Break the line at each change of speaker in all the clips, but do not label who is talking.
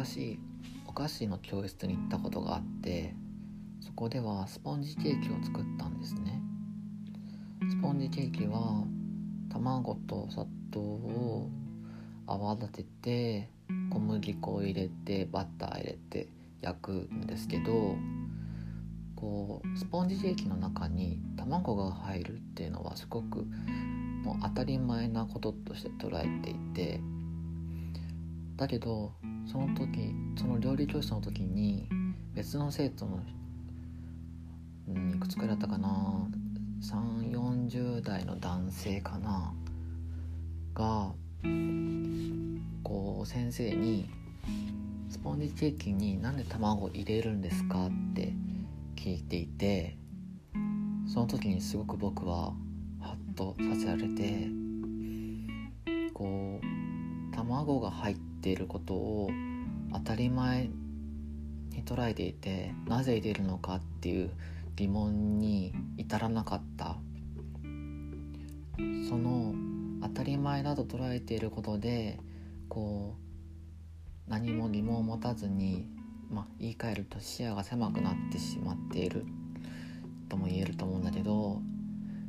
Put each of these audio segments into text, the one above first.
昔お菓子の教室に行ったことがあってそこではスポンジケーキを作ったんですね。スポンジケーキは卵と砂糖を泡立てて小麦粉を入れてバター入れて焼くんですけどこうスポンジケーキの中に卵が入るっていうのはすごくもう当たり前なこととして捉えていてだけどその時その料理教室の時に別の生徒のいくつくらいだったかな3 4 0代の男性かながこう先生に「スポンジケーキになんで卵入れるんですか?」って聞いていてその時にすごく僕はハッとさせられてこう卵が入ってていることを当たり前に捉えていてなぜ入れるのかっていう疑問に至らなかった。その当たり前だと捉えていることでこう何も疑問を持たずにまあ、言い換えると視野が狭くなってしまっている。とも言えると思うんだけど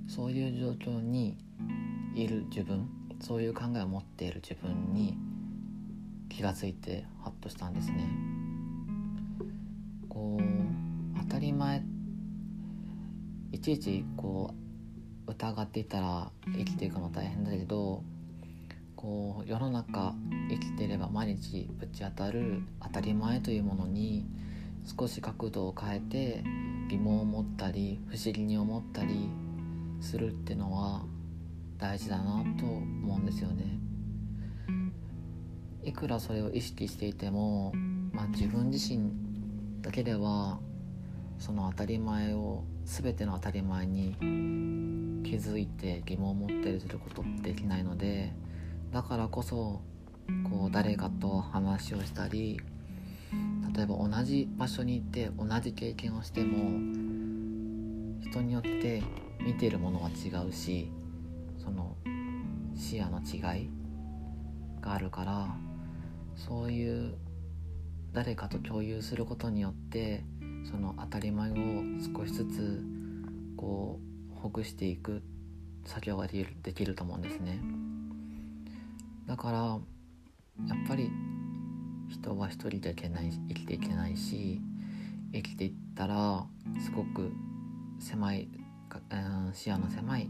そういう状況にいる自分そういう考えを持っている自分に気がついてハッとしたんですね。こう当たり前いちいちこう疑っていたら生きていくの大変だけどこう世の中生きてれば毎日ぶち当たる当たり前というものに少し角度を変えて疑問を持ったり不思議に思ったりするってのは大事だなと思うんですよね。いくらそれを意識していても、まあ、自分自身だけではその当たり前を全ての当たり前に気づいて疑問を持ってすることってできないのでだからこそこう誰かと話をしたり例えば同じ場所に行って同じ経験をしても人によって見ているものは違うしその視野の違いがあるからそういう誰かと共有することによってその当たり前を少しずつこうほぐしていく作業ができると思うんですね。だからやっぱり人は一人でいけない生きていけないし生きていったらすごく狭い、うん、視野の狭い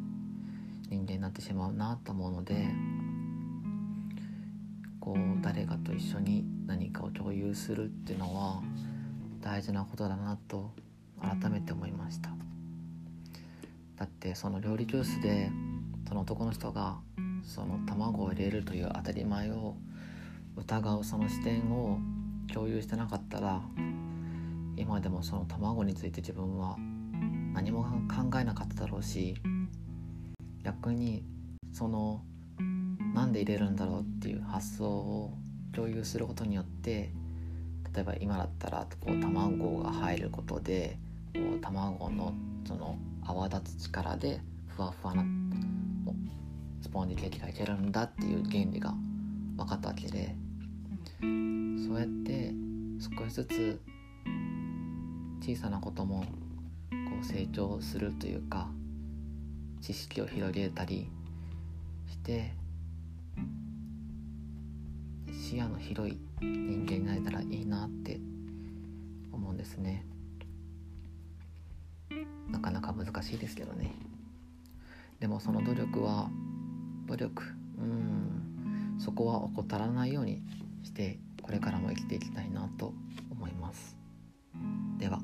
人間になってしまうなと思うのでこう誰かと一緒に何かを共有するっていうのは大事なことだなと改めて思いました。だってその料理教室でその男の人がその卵を入れるという当たり前を疑うその視点を共有してなかったら今でもその卵について自分は何も考えなかっただろうし逆にそのなんで入れるんだろうっていう発想を共有することによって例えば今だったらこう卵が入ることでこう卵のその泡立つ力でふわふわなスポンジケーキがいけるんだっていう原理が分かったわけでそうやって少しずつ小さなこともこう成長するというか知識を広げたりして視野の広い人間になれたらいいなって思うんですね。なかなか難しいですけどね。でもその努力は努力うんそこは怠らないようにしてこれからも生きていきたいなと思います。では。